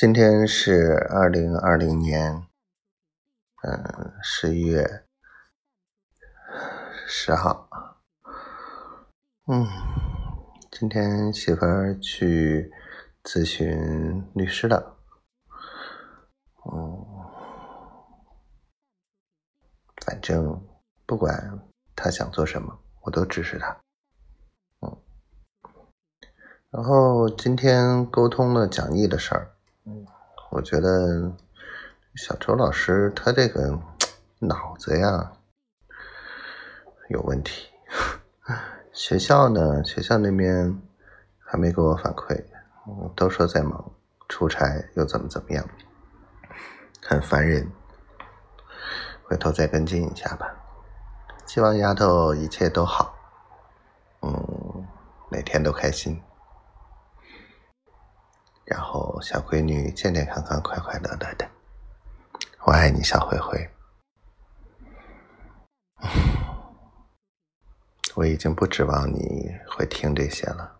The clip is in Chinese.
今天是二零二零年，嗯，十一月十号。嗯，今天媳妇儿去咨询律师了。嗯，反正不管他想做什么，我都支持他。嗯，然后今天沟通了讲义的事儿。我觉得小周老师他这个脑子呀有问题。学校呢，学校那边还没给我反馈，都说在忙，出差又怎么怎么样，很烦人。回头再跟进一下吧。希望丫头一切都好，嗯，每天都开心。然后小闺女健健康康、快快乐乐的，我爱你，小灰灰。我已经不指望你会听这些了。